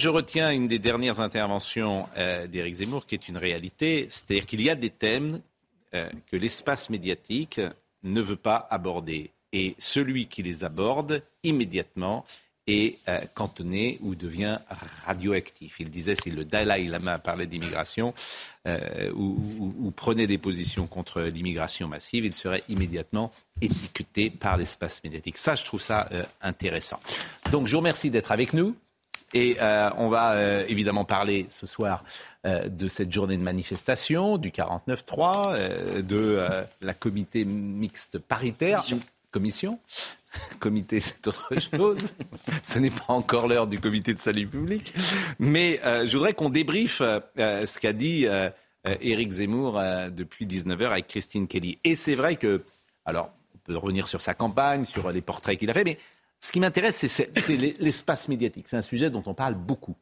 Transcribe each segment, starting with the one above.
Je retiens une des dernières interventions euh, d'Éric Zemmour qui est une réalité, c'est-à-dire qu'il y a des thèmes euh, que l'espace médiatique ne veut pas aborder. Et celui qui les aborde, immédiatement, est euh, cantonné ou devient radioactif. Il disait si le Dalai Lama parlait d'immigration ou, prenait des positions contre l'immigration massive, il serait immédiatement étiqueté par l'espace médiatique. Ça, je trouve ça intéressant. Donc, je vous remercie d'être avec nous. Et on va évidemment parler ce soir de cette journée de manifestation, du 49-3, de la comité mixte paritaire. Commission comité, c'est autre chose. Ce n'est pas encore l'heure du comité de salut public. Mais euh, je voudrais qu'on débriefe euh, ce qu'a dit euh, Éric Zemmour depuis 19h avec Christine Kelly. Et c'est vrai que, alors, on peut revenir sur sa campagne, sur les portraits qu'il a fait, mais ce qui m'intéresse, c'est l'espace médiatique. C'est un sujet dont on parle beaucoup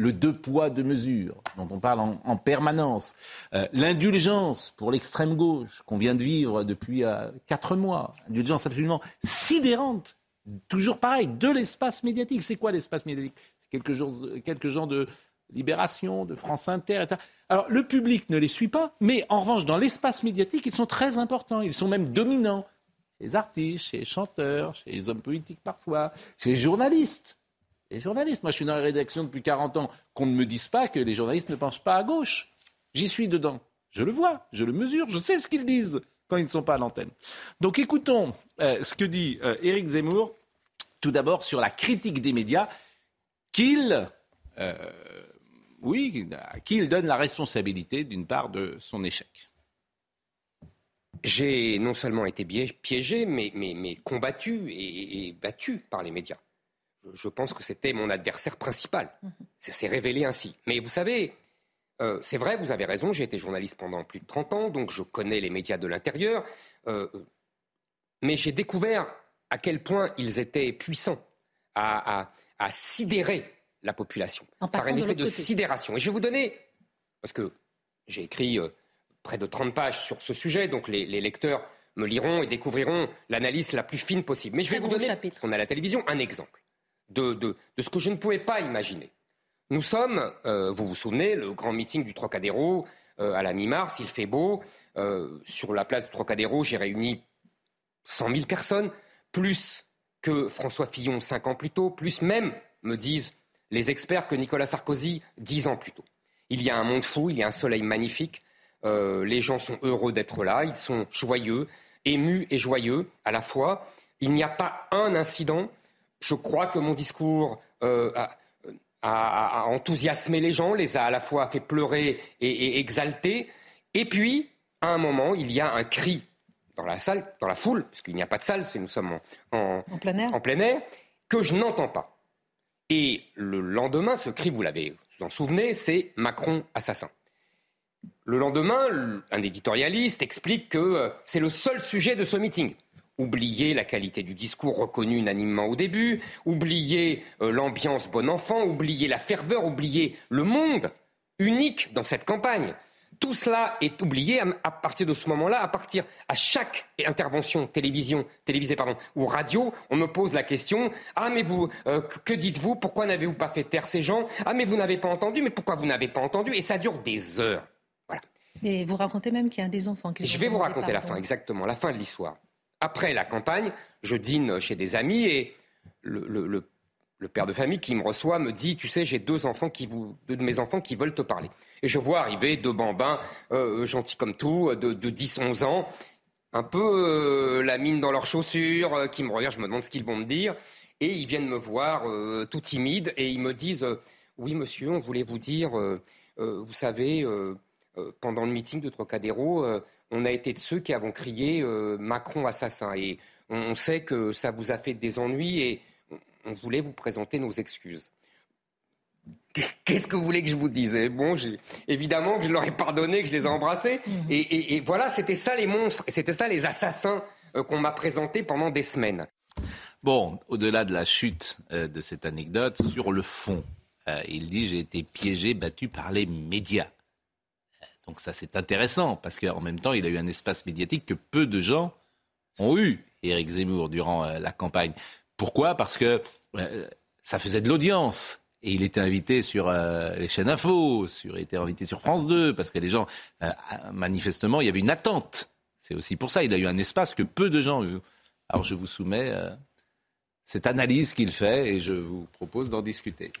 le deux poids, deux mesures, dont on parle en, permanence, euh, l'indulgence pour l'extrême gauche qu'on vient de vivre depuis euh, quatre mois, indulgence absolument sidérante, toujours pareil, de l'espace médiatique. C'est quoi l'espace médiatique? C'est quelques gens de Libération, de France Inter, etc. Alors le public ne les suit pas, mais en revanche, dans l'espace médiatique, ils sont très importants, ils sont même dominants. Les artistes, chez les chanteurs, chez les hommes politiques parfois, chez les journalistes les journalistes. Moi, je suis dans la rédaction depuis 40 ans. Qu'on ne me dise pas que les journalistes ne pensent pas à gauche. J'y suis dedans. Je le vois, je le mesure, je sais ce qu'ils disent quand ils ne sont pas à l'antenne. Donc écoutons euh, ce que dit euh, Éric Zemmour, tout d'abord sur la critique des médias, qu'il, euh, oui, qu'il donne la responsabilité d'une part de son échec. J'ai non seulement été piégé, mais, mais, combattu et battu par les médias je pense que c'était mon adversaire principal. Ça s'est révélé ainsi. Mais vous savez, euh, c'est vrai, vous avez raison, j'ai été journaliste pendant plus de 30 ans, donc je connais les médias de l'intérieur. Euh, mais j'ai découvert à quel point ils étaient puissants à, sidérer la population par un effet de, sidération. Et je vais vous donner, parce que j'ai écrit euh, près de 30 pages sur ce sujet, donc les, lecteurs me liront et découvriront l'analyse la plus fine possible. Mais je vais vous donner, on a la télévision, un exemple de, ce que je ne pouvais pas imaginer. Nous sommes, euh, vous vous souvenez, le grand meeting du Trocadéro euh, à la mi-mars, il fait beau. Euh, sur la place du Trocadéro, j'ai réuni 100 000 personnes, plus que François Fillon cinq ans plus tôt, plus même, me disent les experts, que Nicolas Sarkozy dix ans plus tôt. Il y a un monde fou, il y a un soleil magnifique. Les gens sont heureux d'être là, ils sont joyeux, émus et joyeux à la fois. Il n'y a pas un incident je crois que mon discours euh, a, enthousiasmé les gens, les a à la fois fait pleurer et, exalter. Et puis, à un moment, il y a un cri dans la salle, dans la foule, puisqu'il n'y a pas de salle, nous sommes en, plein air. en, plein air. que je n'entends pas. Et le lendemain, ce cri, vous l'avez, vous en souvenez, c'est Macron assassin. Le lendemain, un éditorialiste explique que euh, c'est le seul sujet de ce meeting oublier la qualité du discours reconnu unanimement au début, oublier euh, l'ambiance bon enfant, oublier la ferveur, oublier le monde unique dans cette campagne. Tout cela est oublié à, partir de ce moment-là, à partir à chaque intervention télévision, télévisée ou radio, on me pose la question ah mais vous euh, que dites-vous? Pourquoi n'avez-vous pas fait taire ces gens? Ah mais vous n'avez pas entendu Mais pourquoi vous n'avez pas entendu Et ça dure des heures. Et vous racontez même qu'il y a des enfants qui. Je vais vous raconter la fin exactement, la fin de l'histoire après la campagne, je dîne chez des amis et le, père de famille qui me reçoit me dit, tu sais, j'ai deux enfants qui vous, deux de mes enfants qui veulent te parler. Et je vois arriver deux bambins, euh, gentils comme tout, de, 10-11 ans, un peu euh, la mine dans leurs chaussures, euh, qui me regardent, je me demande ce qu'ils vont me dire. Et ils viennent me voir tout timides et ils me disent, oui monsieur, on voulait vous dire, vous savez, pendant le meeting de Trocadéro, on a été de ceux qui avons crié euh, Macron assassin. Et on, sait que ça vous a fait des ennuis et on voulait vous présenter nos excuses. Qu'est-ce que vous voulez que je vous dise? Bon, évidemment que je leur ai pardonné, que je les ai embrassés. Mhm. Et, voilà, c'était ça les monstres, et c'était ça les assassins euh, qu'on m'a présentés pendant des semaines. Bon, au-delà de la chute euh, de cette anecdote, sur le fond, euh, il dit j'ai été piégé, battu par les médias. Donc ça c'est intéressant, parce qu'en même temps, il a eu un espace médiatique que peu de gens ont eu, Éric Zemmour, durant la campagne. Pourquoi? Parce que ça faisait de l'audience. Et il était invité sur euh, les chaînes info, sur, il était invité sur France 2, parce que les gens, euh, manifestement, il y avait une attente. C'est aussi pour ça, il a eu un espace que peu de gens ont eu. Alors je vous soumets euh, cette analyse qu'il fait et je vous propose d'en discuter.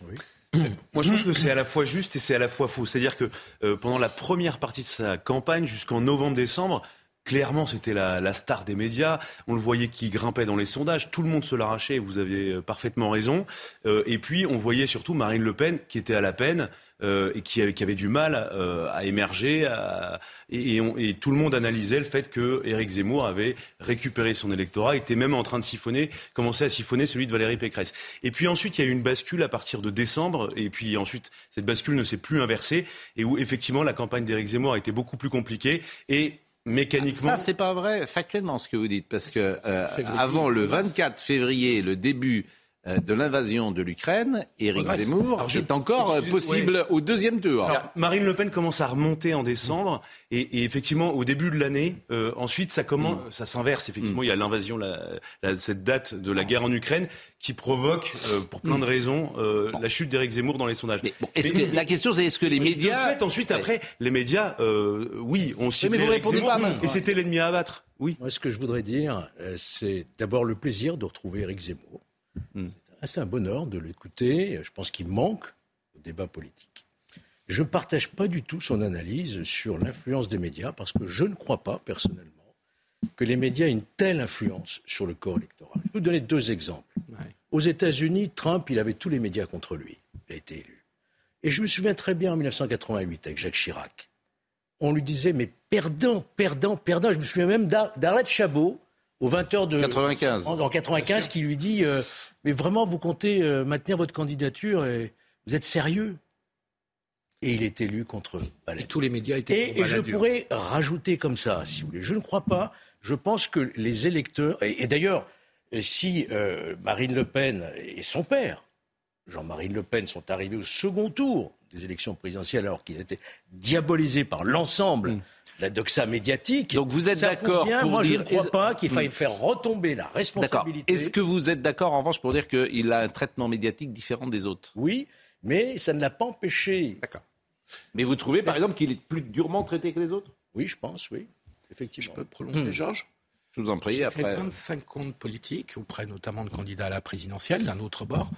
Moi, je trouve que c'est à la fois juste et c'est à la fois faux. C'est-à-dire que pendant la première partie de sa campagne, jusqu'en novembre-décembre, Clairement, c'était la, star des médias. On le voyait qui grimpait dans les sondages. Tout le monde se l'arrachait. Vous avez euh, parfaitement raison. Euh, et puis, on voyait surtout Marine Le Pen qui était à la peine euh, et qui avait, du mal à émerger. et, tout le monde analysait le fait que Éric Zemmour avait récupéré son électorat, était même en train de siphonner, commençait à siphonner celui de Valérie Pécresse. Et puis ensuite, il y a eu une bascule à partir de décembre. Et puis ensuite, cette bascule ne s'est plus inversée et où effectivement la campagne d'Éric Zemmour a été beaucoup plus compliquée. Et mécaniquement. Ça, c'est pas vrai factuellement ce que vous dites, parce que euh, avant le 24 février, le début euh, de l'invasion de l'Ukraine, Éric Zemmour est encore euh, possible au deuxième tour. Marine Le Pen commence à remonter en décembre et, effectivement au début de l'année, euh, ensuite ça commence, mm. ça s'inverse effectivement. Mm. Il y a l'invasion, la, cette date de la guerre en Ukraine qui provoque, pour plein de mm. raisons, la chute d'Éric Zemmour dans les sondages. Mais est-ce que, la question c'est est-ce que les médias, en fait, ensuite après, les médias, oui, on ciblé mais vous répondez pas, et c'était l'ennemi à abattre. Oui. Moi, ce que je voudrais dire, c'est d'abord le plaisir de retrouver Éric Zemmour. Hmm. C'est un bonheur de l'écouter. Je pense qu'il manque au débat politique. Je ne partage pas du tout son analyse sur l'influence des médias parce que je ne crois pas, personnellement, que les médias aient une telle influence sur le corps électoral. Je vais vous donner deux exemples. Aux États-Unis, Trump, il avait tous les médias contre lui. Il a été élu. Et je me souviens très bien en 1988 avec Jacques Chirac. On lui disait, mais perdant, perdant, perdant. Je me souviens même d'Arlette Chabot, au 20h de 95. En, 95 qui lui dit euh, mais vraiment vous comptez euh, maintenir votre candidature et vous êtes sérieux? Et il est élu contre et tous les médias étaient et, et je pourrais rajouter comme ça si vous voulez. Je ne crois pas. Je pense que les électeurs et, d'ailleurs si euh, Marine Le Pen et son père Jean-Marie Le Pen sont arrivés au second tour des élections présidentielles alors qu'ils étaient diabolisés par l'ensemble mm la doxa médiatique. Donc vous êtes d'accord pour Moi, je ne crois pas qu'il faille faire retomber la responsabilité. Est-ce que vous êtes d'accord, en revanche, pour dire qu'il a un traitement médiatique différent des autres? Oui, mais ça ne l'a pas empêché. D'accord. Mais vous trouvez, par exemple, qu'il est plus durement traité que les autres? Oui, je pense, oui. Effectivement. Je peux prolonger, hmm. Georges? Je vous en prie. J'ai fait 25 comptes politiques, auprès notamment de candidats à la présidentielle, d'un autre bord.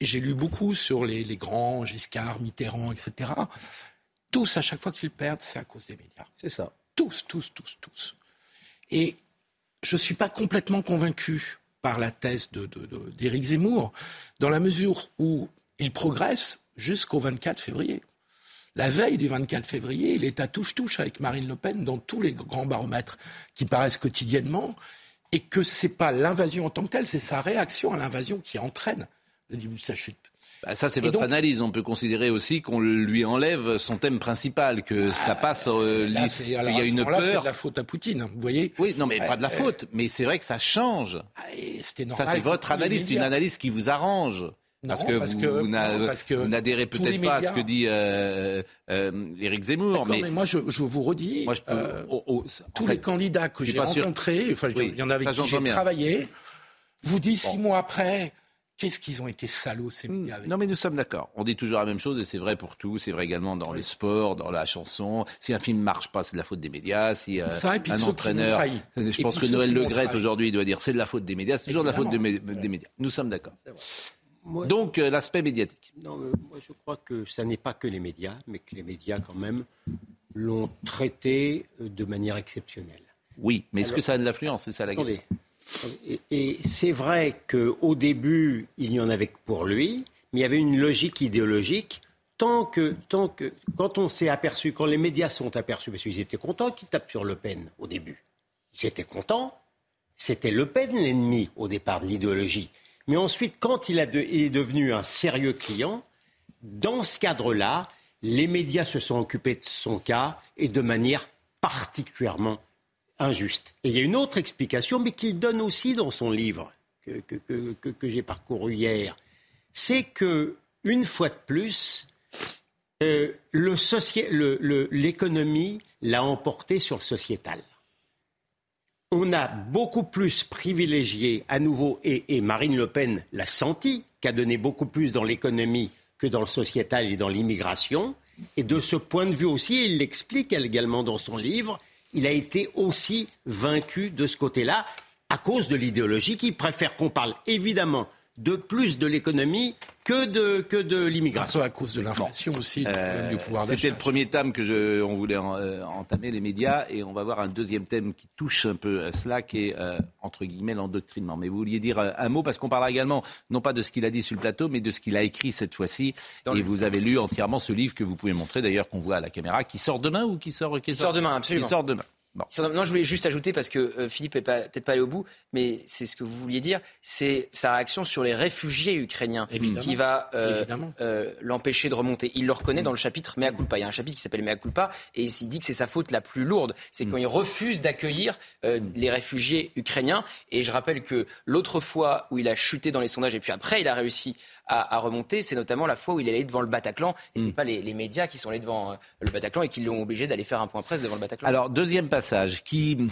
J'ai lu beaucoup sur les, les grands, Giscard, Mitterrand, etc tous, à chaque fois qu'ils perdent, c'est à cause des médias. C'est ça. Tous, tous, tous, tous. Et je ne suis pas complètement convaincu par la thèse d'Éric Zemmour, dans la mesure où il progresse jusqu'au 24 février. La veille du 24 février, il est à touche-touche avec Marine Le Pen dans tous les grands baromètres qui paraissent quotidiennement, et que ce n'est pas l'invasion en tant que telle, c'est sa réaction à l'invasion qui entraîne le début de sa chute. Bah, ça, c'est votre analyse. On peut considérer aussi qu'on lui enlève son thème principal, que ça passe. Euh, il y a une peur. C'est de la faute à Poutine, vous voyez Oui, non, mais pas de la faute. Mais c'est vrai que ça change. Ah, ça, c'est votre analyse. C'est une analyse qui vous arrange. parce, que vous, n'adhérez peut-être pas à ce que dit euh, euh, Éric Zemmour. Mais... moi, je, vous redis, tous les candidats que j'ai rencontrés, enfin, il y en avait qui j'ai travaillé, vous disent six mois après, Qu'est-ce qu'ils ont été salauds, ces hmm. médias Non, mais nous sommes d'accord. On dit toujours la même chose et c'est vrai pour tout. C'est vrai également dans le sport, dans la chanson. Si un film marche pas, c'est de la faute des médias. Si euh, un entraîneur. Je pense que Noël Le aujourd'hui doit dire c'est de la faute des médias. C'est toujours de la faute des, médias. Nous sommes d'accord. Donc, euh, l'aspect médiatique. Non, moi, je crois que ça n'est pas que les médias, mais que les médias, quand même, l'ont traité euh, de manière exceptionnelle. Oui, mais est-ce que ça a de l'influence? C'est ça la question. Et, c'est vrai qu'au début, il y en avait pour lui, mais il y avait une logique idéologique. Tant que, tant que, quand on s'est aperçu, quand les médias sont aperçus, parce qu'ils étaient contents qu'ils tapent sur Le Pen au début, ils étaient contents. C'était Le Pen l'ennemi au départ de l'idéologie. Mais ensuite, quand il est devenu un sérieux client, dans ce cadre-là, les médias se sont occupés de son cas et de manière particulièrement injuste. Et il y a une autre explication, mais qu'il donne aussi dans son livre que, que, j'ai parcouru hier, c'est que une fois de plus, euh, l'économie l'a emporté sur le sociétal. On a beaucoup plus privilégié à nouveau, et, Marine Le Pen l'a senti, qu'a donné beaucoup plus dans l'économie que dans le sociétal et dans l'immigration. Et de ce point de vue aussi, il l'explique également dans son livre, il a été aussi vaincu de ce côté-là à cause de l'idéologie qui préfère qu'on parle évidemment de plus de l'économie que de, que de l'immigration. À cause de l'inflation aussi, euh, du pouvoir d'achat. C'était le premier thème que je, on voulait euh, entamer, les médias, et on va voir un deuxième thème qui touche un peu à cela, qui est, euh, entre guillemets, l'endoctrinement. Mais vous vouliez dire un mot, parce qu'on parlera également, non pas de ce qu'il a dit sur le plateau, mais de ce qu'il a écrit cette fois-ci. et vous avez lu entièrement ce livre que vous pouvez montrer, d'ailleurs, qu'on voit à la caméra, qui sort demain ou qui sort Qui, sort, demain, absolument. Qui sort demain. Non, je voulais juste ajouter, parce que euh, Philippe n'est peut-être pas allé au bout, mais c'est ce que vous vouliez dire, c'est sa réaction sur les réfugiés ukrainiens qui va euh, euh, l'empêcher de remonter. Il le reconnaît dans le chapitre Mea culpa. Il y a un chapitre qui s'appelle Mea culpa, et il dit que c'est sa faute la plus lourde. C'est mm. quand il refuse d'accueillir les réfugiés ukrainiens. Et je rappelle que l'autre fois où il a chuté dans les sondages, et puis après il a réussi à, remonter, c'est notamment la fois où il est allé devant le Bataclan. Et ce n'est mm. pas les, médias qui sont allés devant euh, le Bataclan et qui l'ont obligé d'aller faire un point presse devant le Bataclan. Alors, deuxième passage qui,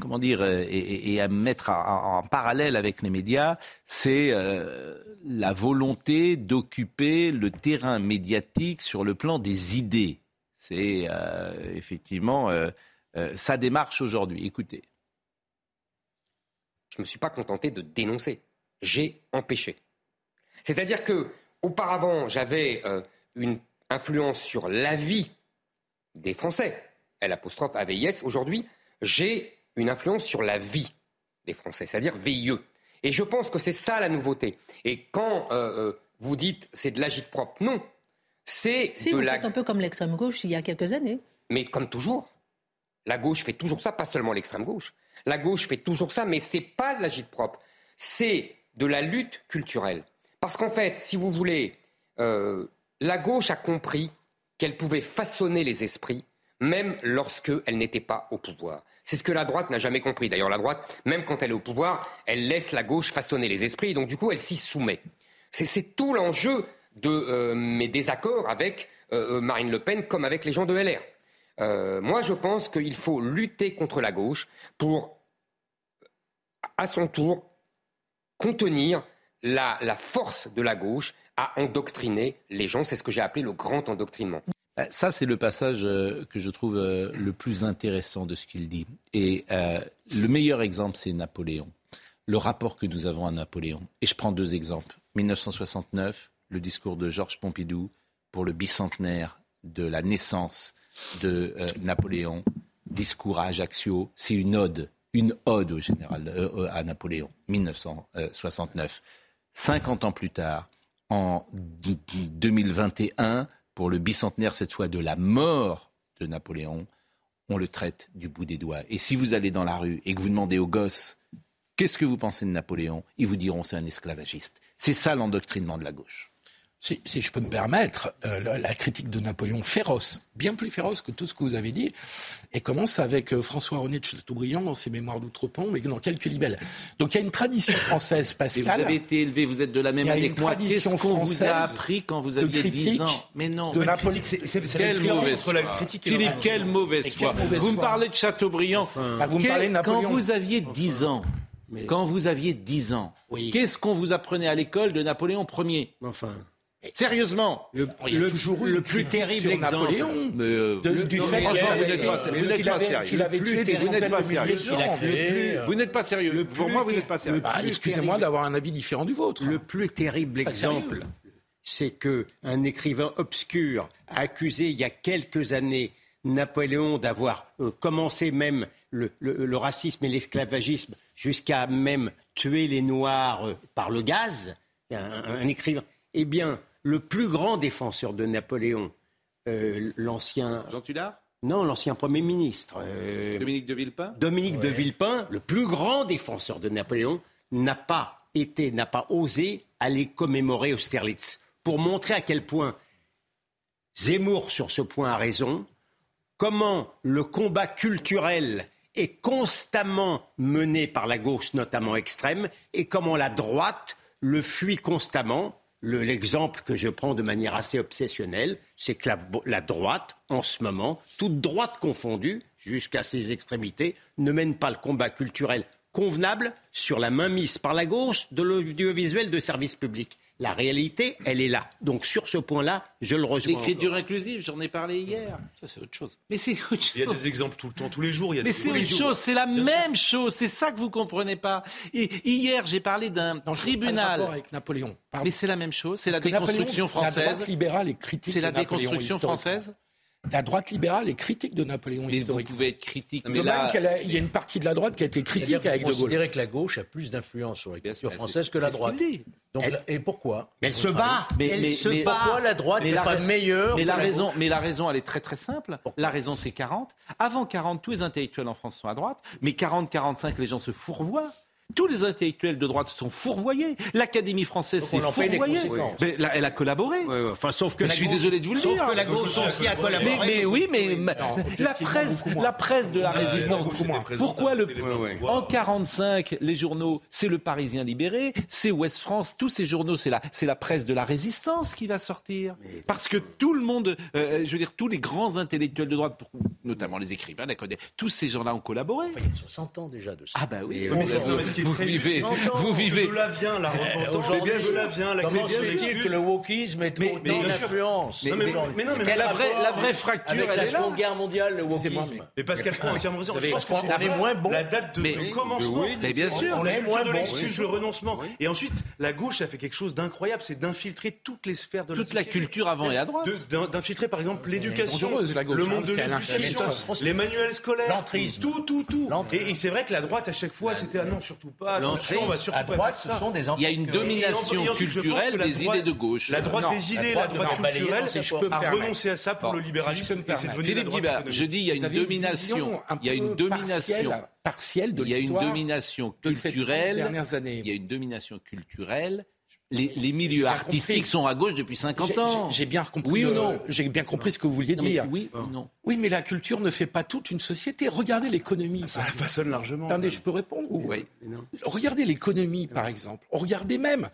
comment dire, est, à mettre en, parallèle avec les médias, c'est euh, la volonté d'occuper le terrain médiatique sur le plan des idées. C'est euh, effectivement sa démarche aujourd'hui. Écoutez. Je ne me suis pas contenté de dénoncer. J'ai empêché. C'est-à-dire que auparavant, j'avais euh, une influence sur la vie des Français. L apostrophe AVIS. Aujourd'hui, j'ai une influence sur la vie des Français, c'est-à-dire VIE. Et je pense que c'est ça la nouveauté. Et quand euh, euh, vous dites c'est de l'agite propre, non. C'est si, de vous la... un peu comme l'extrême gauche il y a quelques années. Mais comme toujours. La gauche fait toujours ça, pas seulement l'extrême gauche. La gauche fait toujours ça, mais c'est pas de l'agite propre. C'est de la lutte culturelle. Parce qu'en fait, si vous voulez, euh, la gauche a compris qu'elle pouvait façonner les esprits même lorsqu'elle n'était pas au pouvoir. C'est ce que la droite n'a jamais compris. D'ailleurs, la droite, même quand elle est au pouvoir, elle laisse la gauche façonner les esprits, et donc du coup, elle s'y soumet. C'est tout l'enjeu de euh, mes désaccords avec euh, Marine Le Pen comme avec les gens de LR. moi, je pense qu'il faut lutter contre la gauche pour, à son tour, contenir la, force de la gauche à endoctriner les gens. C'est ce que j'ai appelé le grand endoctrinement. Euh, ça, c'est le passage euh, que je trouve euh, le plus intéressant de ce qu'il dit. Et le meilleur exemple, c'est Napoléon. Le rapport que nous avons à Napoléon. Et je prends deux exemples. 1969, le discours de Georges Pompidou pour le bicentenaire de la naissance de Napoléon. Discours à Ajaccio, c'est une ode, une ode au général, à Napoléon, 1969. 50 ans plus tard, en 2021, pour le bicentenaire cette fois de la mort de Napoléon, on le traite du bout des doigts. Et si vous allez dans la rue et que vous demandez aux gosses qu'est-ce que vous pensez de Napoléon, ils vous diront c'est un esclavagiste. C'est ça l'endoctrinement de la gauche. Si, je peux me permettre, euh, la, critique de Napoléon féroce, bien plus féroce que tout ce que vous avez dit, et commence avec euh, François-René de Chateaubriand dans ses Mémoires d'Outre-Pont, mais dans quelques libelles. Donc il y a une tradition française, Pascal. Et vous avez été élevé, vous êtes de la même année que moi. Qu'est-ce qu'on vous a appris quand vous aviez 10 ans Mais non. De Napoléon. C'est quelle mauvaise foi. Philippe, quelle mauvaise foi. Vous me parlez de Chateaubriand. Bah, vous me parlez de Napoléon. Quand vous aviez 10 ans, quand vous aviez 10 ans, qu'est-ce qu'on vous apprenait à l'école de Napoléon Ier Enfin. Sérieusement, le, le, plus terrible exemple Napoléon, euh, du fait vous n'êtes pas, sérieux. Qu'il avait tué des centaines de milliers de gens. Vous n'êtes pas sérieux. Pour moi, vous n'êtes pas sérieux. Excusez-moi d'avoir un avis différent du vôtre. Le plus terrible exemple, c'est que un écrivain obscur a accusé il y a quelques années Napoléon d'avoir euh, commencé même le, racisme et l'esclavagisme jusqu'à même tuer les Noirs euh, par le gaz. un écrivain. Eh bien, le plus grand défenseur de Napoléon, euh, l'ancien. Jean Tudor? Non, l'ancien Premier ministre. Euh, Dominique de Villepin? Dominique de Villepin, le plus grand défenseur de Napoléon, n'a pas été, n'a pas osé aller commémorer Austerlitz pour montrer à quel point Zemmour, sur ce point, a raison. Comment le combat culturel est constamment mené par la gauche, notamment extrême, et comment la droite le fuit constamment. L'exemple que je prends de manière assez obsessionnelle, c'est que la, la, droite, en ce moment, toute droite confondue, jusqu'à ses extrémités, ne mène pas le combat culturel convenable sur la mainmise par la gauche de l'audiovisuel de service public. La réalité, elle est là. Donc sur ce point-là, je le rejoins. L'écriture inclusive, j'en ai parlé hier. Ça, c'est autre chose. Mais c'est autre chose. Il y a des exemples tout le temps, tous les jours. Il y a Mais c'est autre chose, c'est la même chose. C'est ça que vous comprenez pas. Et hier, j'ai parlé d'un tribunal. avec Napoléon. Mais c'est la même chose. C'est la déconstruction française. La droite libérale est critique. C'est la déconstruction française. La droite libérale est critique de Napoléon mais Vous pouvez être critique. Mais là, il y a une partie de la droite qui a été critique avec De Gaulle. considérer que la gauche a plus d'influence sur la culture française que la droite. Donc, et pourquoi mais Elle se bat. Mais, elle mais, se mais bat. pourquoi la droite n'est pas meilleure mais la, raison, gauche mais la raison, elle est très très simple. La raison, c'est 40. Avant 40, tous les intellectuels en France sont à droite. Mais 40-45, les gens se fourvoient. Tous les intellectuels de droite sont fourvoyés. L'Académie française s'est fourvoyée. Mais là, elle a collaboré. Ouais, ouais. Enfin, sauf que mais je suis gauche- désolé de vous le sauf dire. que la gauche aussi a collaboré. Mais, mais oui, mais Non, la presse, la presse de la résistance. Pourquoi le ouais. en 45 les journaux, c'est le Parisien libéré, c'est Ouest France, tous ces journaux, c'est la c'est la presse de la résistance qui va sortir. Parce que tout le monde, euh, je veux dire tous les grands intellectuels de droite, notamment les écrivains, tous ces gens-là ont collaboré. Enfin, il y a 60 ans déjà de ça. Ah bah oui. Qui est vous très vivez, vous vivez. De là vient la repentance. Aujourd'hui, de là vient la comment se fait-il que le wokisme ait Mais- autant mais bien sûr. d'influence Non, mais- non, mais la vraie- rapport la vraie fracture, avec elle la est. Seconde Guerre mondiale, le wokisme Mais Pascal prend entièrement raison. Je pense que c'est est moins bon. La date de commencement. Mais bien sûr. On est moins de bon. l'excuse, le renoncement. Et ensuite, la gauche a fait quelque chose d'incroyable, c'est d'infiltrer toutes les sphères de Toute la culture avant et à droite. D'infiltrer par exemple l'éducation, le hein, monde de l'éducation, les manuels scolaires, tout, tout, tout. Et c'est vrai que la droite à chaque fois c'était ah non surtout pas, attention, on va surtout À droite, ce sont des Il y a une domination culturelle des idées de gauche. La droite des idées, la droite culturelle je a renoncé à ça pour le libéralisme Philippe Guibert, je dis il y a une domination, il y a une domination, partielle, de il y a une l'histoire domination de ces 30 culturelle, dernières années. il y a une domination culturelle. Les, les milieux artistiques compris. sont à gauche depuis 50 J'ai- ans. j'ai- bien compris. Oui ou non J'ai bien compris ce que vous vouliez Non, mais dire. oui ou non Oui, mais la culture ne fait pas toute une société. Regardez l'économie. Ça la façonne largement. Attendez, je peux répondre ou- Oui. Regardez l'économie, par exemple. Regardez même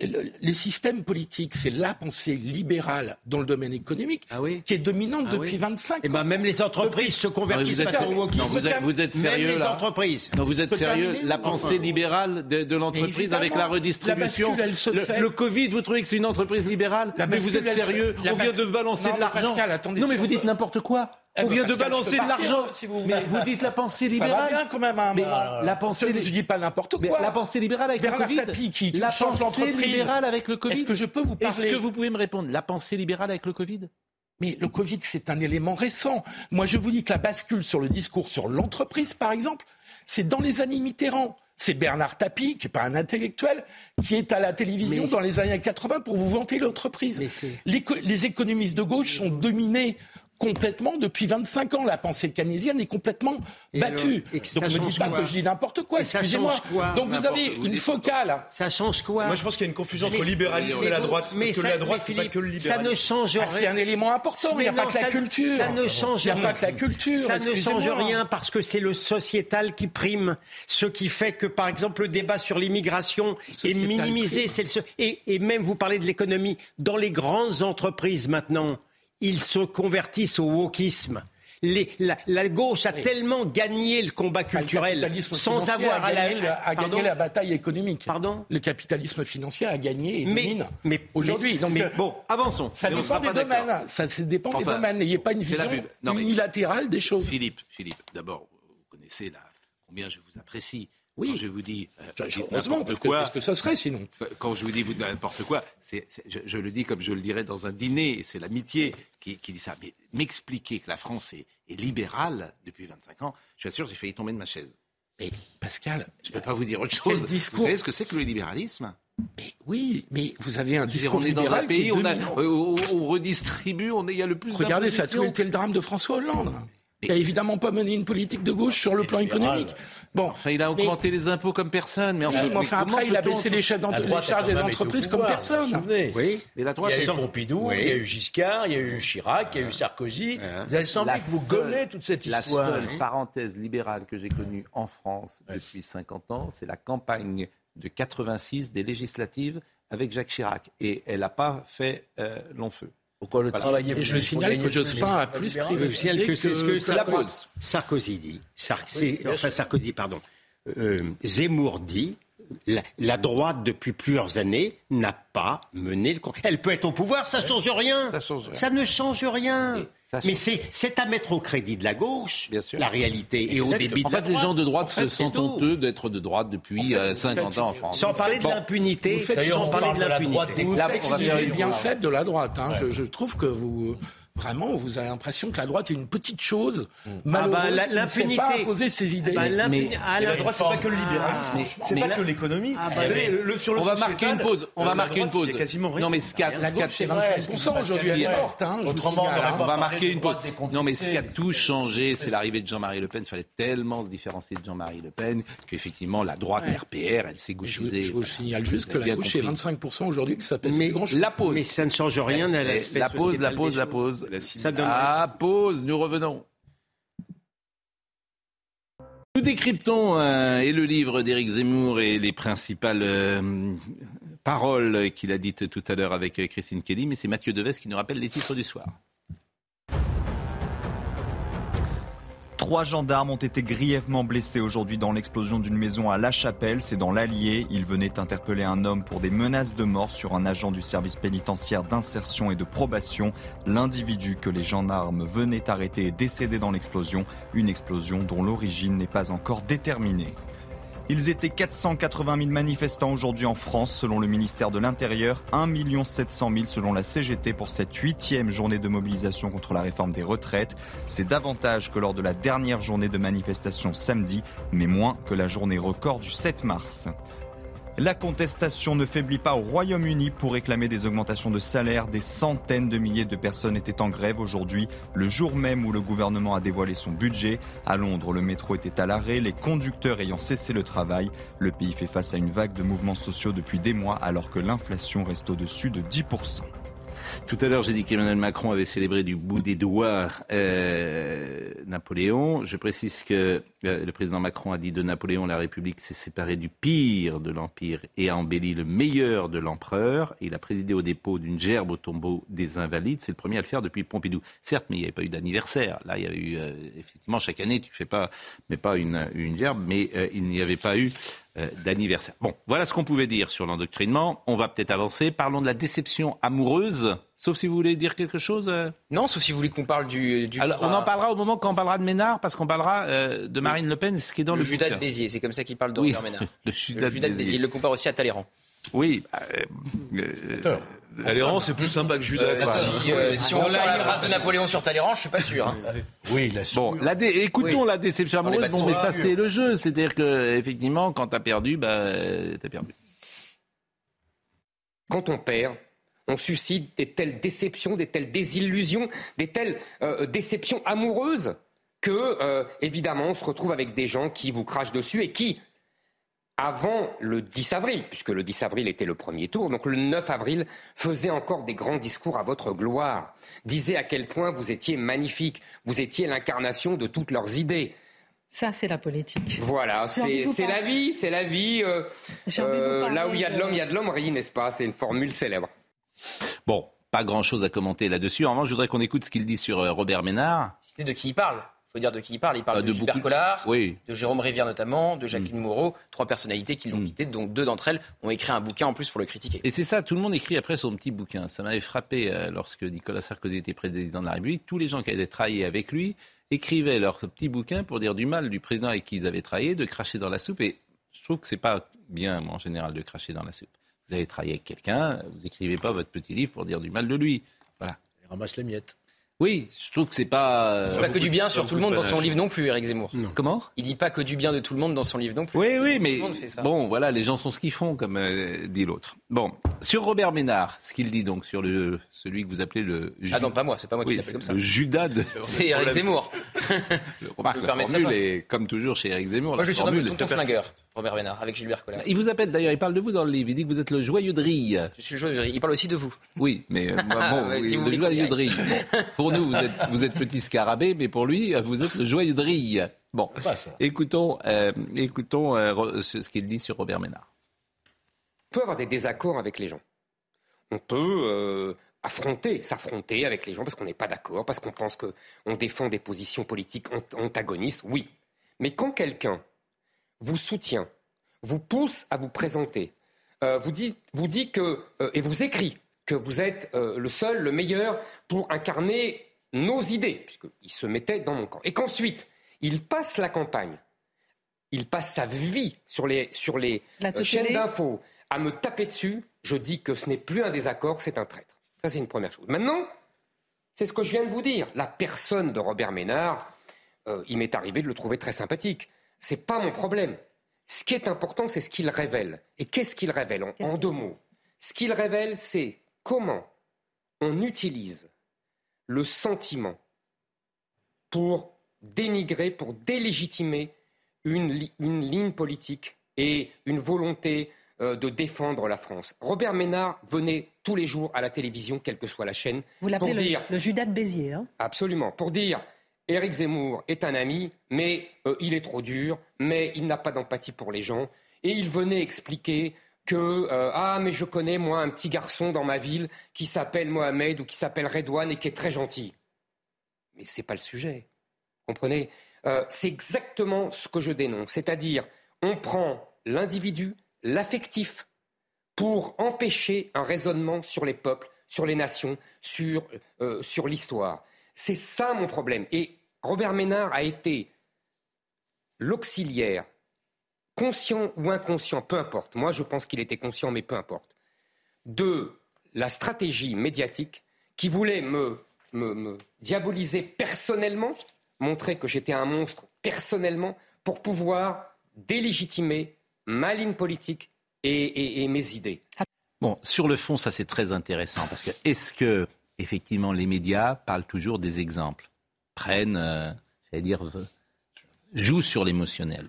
les systèmes politiques. C'est la pensée libérale dans le domaine économique Ah oui qui est dominante Ah depuis oui. 25 ans. Et ben même les entreprises se convertissent vous êtes, au wokisme. vous êtes, vous êtes Même sérieux les là entreprises. Non, vous êtes sérieux La pensée enfin, libérale de, de l'entreprise avec la redistribution. la bascule, elle se le, fait. le Covid, vous trouvez que c'est une entreprise libérale La Mais vous êtes se- sérieux On vient de balancer Non, de l'argent. Pascal, attendez, non, mais vous dites n'importe quoi. On vient de balancer de l'argent. si vous voulez. Mais vous dites la pensée Ça libérale. va bien quand même un Mais la pensée, Je dis pas n'importe quoi. la pensée libérale avec Bernard le Covid. Tapie qui la change pensée l'entreprise. libérale avec le Covid. Est-ce que je peux vous Est-ce parler que vous pouvez me répondre? La pensée libérale avec le Covid? Mais le Covid, c'est un élément récent. Moi, je vous dis que la bascule sur le discours sur l'entreprise, par exemple, c'est dans les années Mitterrand. C'est Bernard Tapie, qui n'est pas un intellectuel, qui est à la télévision Mais- dans les années 80 pour vous vanter l'entreprise. Les économistes de gauche sont dominés complètement depuis 25 ans. La pensée keynésienne est complètement Et battue. ça Donc ne me dites pas que je dis n'importe quoi, excusez-moi. Donc vous avez une focale. Ça change quoi Moi je pense qu'il y a une confusion entre Mais- libéralisme mais et la droite. mais Parce que ça- la droite c'est pas Philippe, que le Ça ne libéralisme. change Ah, c'est rien. un élément important, il n'y a pas que la ça- culture. Ça ne change Il n'y a rien. pas que la culture. Ça ne change rien parce que c'est le sociétal qui prime. Ce qui fait que, par exemple, le débat sur l'immigration est minimisé. C'est le et même, vous parlez de l'économie. Dans les grandes entreprises maintenant, ils se convertissent au wokisme. Les- la, la gauche a Oui. tellement gagné le combat Enfin, culturel le sans avoir à la, gagné, la- a Pardon gagné la bataille économique. Pardon Le capitalisme financier a gagné et Mais- domine mais- aujourd'hui. mais- Donc, mais- euh, Bon, avançons. ça dépend des domaines. Ça, ça dépend des domaines. N'ayez pas une vision. Non, unilatérale des choses. Philippe, Philippe, d'abord, vous connaissez la, combien je vous apprécie. Oui. Quand je vous dis euh, Heureusement, parce que, quoi, parce que ça serait sinon. quand je vous dis vous n'importe quoi, je, je le dis comme je le dirais dans un dîner, et c'est l'amitié qui, qui dit ça. Mais m'expliquer que la France est, est libérale depuis 25 ans, je suis sûr, j'ai failli tomber de ma chaise. Mais Pascal, Je ne peux pas vous dire autre Quel chose. discours Vous savez ce que c'est que le libéralisme? Mais oui, mais vous avez un discours On est dans un pays, est on, a- on- redistribue, on est- il y a le plus Regardez, ça a tout été le drame de François Hollande. Il n'a évidemment pas mené une politique de gauche sur le plan économique. Bon, enfin, il a augmenté les impôts comme personne. Mais, enfin, après, il a baissé les, chefs les charges des entreprises comme personne. Oui. Mais la droite, il y a eu Pompidou, il y a eu Giscard, il y a eu Chirac, il y a eu Sarkozy. Vous avez semblé que vous gommez toute cette histoire. La seule parenthèse libérale que j'ai connue en France depuis 50 ans, c'est la campagne de 86 des législatives avec Jacques Chirac. Et elle n'a pas fait euh, long feu. Pourquoi le travailler Et je signale que Jospin a plus privilégié que, c'est ce que Sarkozy, Sarkozy dit. enfin Sarkozy, pardon. Euh, Zemmour dit la, droite, depuis plusieurs années, n'a pas mené le... Elle peut être au pouvoir, ça ne change rien. Ça, change rien. ça ne change rien. Mais c'est à mettre au crédit de la gauche, Bien sûr. la réalité, et au débit de En fait, les gens de droite se sentent honteux d'être de droite depuis 50 euh, ans en France. Sans parler de l'impunité, sans parler de l'impunité. Vous faites bien fait de la droite. Hein. Je, je trouve que vous Vraiment, vous avez l'impression que la droite est une petite chose mm. malheureuse ah bah, qui ne sait pas imposer ses idées. Ah bah, mais, à la droite, c'est pas que le libéralisme, ah, c'est pas que l'économie. Ah, bah, on va marquer une pause. On va marquer une pause. Non, mais ce qui a, c'est 25% aujourd'hui, elle est morte. Hein, Autrement, on va marquer une pause. Non, mais ce qui a tout changé, c'est l'arrivée de Jean-Marie Le Pen. Il fallait tellement se différencier de Jean-Marie Le Pen qu'effectivement, la droite RPR, elle s'est gauchisée. Je signale juste que la gauche est 25% aujourd'hui, que ça pèse grand La pause. Mais ça ne change rien à la pause, la pause, la pause. Ah, pause, nous revenons. Nous décryptons euh, et le livre d'Éric Zemmour et les principales euh, paroles qu'il a dites tout à l'heure avec euh, Christine Kelly, mais c'est Mathieu Deves qui nous rappelle les titres du soir. Trois gendarmes ont été grièvement blessés aujourd'hui dans l'explosion d'une maison à La Chapelle, c'est dans l'Allier. Ils venaient interpeller un homme pour des menaces de mort sur un agent du service pénitentiaire d'insertion et de probation. L'individu que les gendarmes venaient arrêter est décédé dans l'explosion, une explosion dont l'origine n'est pas encore déterminée. Ils étaient 480 000 manifestants aujourd'hui en France, selon le ministère de l'Intérieur, 1 700 000 selon la CGT pour cette huitième journée de mobilisation contre la réforme des retraites. C'est davantage que lors de la dernière journée de manifestation samedi, mais moins que la journée record du 7 mars. La contestation ne faiblit pas au Royaume-Uni pour réclamer des augmentations de salaire. Des centaines de milliers de personnes étaient en grève aujourd'hui, le jour même où le gouvernement a dévoilé son budget. À Londres, le métro était à l'arrêt, les conducteurs ayant cessé le travail. Le pays fait face à une vague de mouvements sociaux depuis des mois alors que l'inflation reste au-dessus de 10%. Tout à l'heure, j'ai dit qu'Emmanuel Macron avait célébré du bout des doigts euh, Napoléon. Je précise que euh, le président Macron a dit de Napoléon, la République s'est séparée du pire de l'Empire et a embelli le meilleur de l'empereur. Il a présidé au dépôt d'une gerbe au tombeau des Invalides. C'est le premier à le faire depuis Pompidou. Certes, mais il n'y avait pas eu d'anniversaire. Là, il y a eu, euh, effectivement, chaque année, tu fais pas, mais pas une, une gerbe, mais il n'y avait pas eu euh, d'anniversaire. Bon, voilà ce qu'on pouvait dire sur l'endoctrinement. On va peut-être avancer. Parlons de la déception amoureuse. Sauf si vous voulez dire quelque chose. Euh. Non, sauf si vous voulez qu'on parle du. Alors, on en parlera au moment quand on parlera de Ménard, parce qu'on parlera euh, de Marine Le Pen, ce qui est dans le. Le Judas de Béziers, c'est comme ça qu'il parle de oui, Ménard. le Judas, de Béziers. Il le compare aussi à Talleyrand. Oui. Talleyrand, c'est plus sympa que Judas. Euh, si, on parle la phrase de Napoléon sur Talleyrand, je suis pas sûr. Hein. Oui, la Bon, la écoutons la déception amoureuse. Bon, mais ça, c'est le jeu. C'est-à-dire que, effectivement, quand t'as perdu, bah, t'as perdu. Quand on perd, on suscite des telles déceptions, des telles désillusions, des telles euh, déceptions amoureuses que, euh, évidemment, on se retrouve avec des gens qui vous crachent dessus et qui, avant le 10 avril, puisque le 10 avril était le premier tour, donc le 9 avril, faisait encore des grands discours à votre gloire, disait à quel point vous étiez magnifique, vous étiez l'incarnation de toutes leurs idées. Ça, c'est la politique. Voilà, c'est la vie, c'est la vie. Euh, euh, là où il y a de l'homme, il y a de l'hommerie, n'est-ce pas? C'est une formule célèbre. Bon, pas grand-chose à commenter là-dessus. En revanche, je voudrais qu'on écoute ce qu'il dit sur euh, Robert Ménard. C'est de qui il parle faut dire de qui il parle. Il parle de, de Gilbert Collard, de Jérôme Rivière notamment, de Jacqueline mm. Moreau, trois personnalités qui l'ont mm. quitté, donc deux d'entre elles ont écrit un bouquin en plus pour le critiquer. Et c'est ça, tout le monde écrit après son petit bouquin. Ça m'avait frappé euh, lorsque Nicolas Sarkozy était président de la République. Tous les gens qui avaient travaillé avec lui écrivaient leur petit bouquin pour dire du mal du président avec qui ils avaient travaillé, de cracher dans la soupe. Et je trouve que c'est pas bien, en général, de cracher dans la soupe. Vous avez travaillé avec quelqu'un, vous écrivez pas votre petit livre pour dire du mal de lui. Voilà. Il ramasse les miettes. Oui, je trouve que c'est pas. Euh, pas que du bien sur tout le monde dans son livre non plus, Eric Zemmour. Comment? Il dit pas que du bien de tout le monde dans son livre non plus. Oui, oui, mais bon, voilà, les gens sont ce qu'ils font, comme euh, dit l'autre. Bon, sur Robert Ménard, ce qu'il dit donc sur le celui que vous appelez le. Ah non, pas moi, c'est pas moi qui l'appelle comme ça. Le Judas de. C'est Eric Zemmour. le, remarque, la formule est comme toujours chez Eric Zemmour. Moi, je suis le tonton flingueur, Robert Ménard, avec Gilbert Collin. Il vous appelle d'ailleurs, il parle de vous dans le livre. Il dit que vous êtes le joyeux de rire. Je suis le joyeux de rire. Il parle aussi de vous. Oui, mais euh, bon, le joyeux de rire. Pour nous, vous êtes vous êtes petit scarabée, mais pour lui, vous êtes le joyeux de rire. Bon, écoutons, euh, écoutons euh, ce qu'il dit sur Robert Ménard. On peut avoir des désaccords avec les gens. On peut euh, affronter, s'affronter avec les gens parce qu'on n'est pas d'accord, parce qu'on pense qu'on défend des positions politiques antagonistes, oui. Mais quand quelqu'un vous soutient, vous pousse à vous présenter, vous, dit, vous dit que, et vous écrit que vous êtes le seul, le meilleur pour incarner nos idées, puisqu'il se mettait dans mon camp. Et qu'ensuite, il passe la campagne, il passe sa vie sur les, sur les euh, chaînes d'infos à me taper dessus, je dis que ce n'est plus un désaccord, c'est un traître. Ça, c'est une première chose. Maintenant, c'est ce que je viens de vous dire. La personne de Robert Ménard, euh, il m'est arrivé de le trouver très sympathique. C'est pas mon problème. Ce qui est important, c'est ce qu'il révèle. Et qu'est-ce qu'il révèle? En deux mots Ce qu'il révèle, c'est comment on utilise le sentiment pour dénigrer, pour délégitimer une, ligne politique et une volonté euh, de défendre la France. Robert Ménard venait tous les jours à la télévision, quelle que soit la chaîne. Vous l'appelez le, dire, le Judas de Béziers. Hein absolument. Pour dire Éric Zemmour est un ami, mais euh, il est trop dur, mais il n'a pas d'empathie pour les gens. Et il venait expliquer que euh, ah mais je connais moi un petit garçon dans ma ville qui s'appelle Mohamed ou qui s'appelle Redouane et qui est très gentil. Mais c'est pas le sujet. Comprenez? Euh, C'est exactement ce que je dénonce, c'est-à-dire on prend l'individu, l'affectif, pour empêcher un raisonnement sur les peuples, sur les nations, sur, euh, sur l'histoire. C'est ça mon problème. Et Robert Ménard a été l'auxiliaire conscient ou inconscient, peu importe, moi je pense qu'il était conscient, mais peu importe, de la stratégie médiatique qui voulait me, diaboliser personnellement, montrer que j'étais un monstre personnellement, pour pouvoir délégitimer ma ligne politique et, mes idées. Bon, sur le fond, ça c'est très intéressant, parce que est-ce que, effectivement, les médias parlent toujours des exemples, prennent, euh, c'est-à-dire, euh, jouent sur l'émotionnel?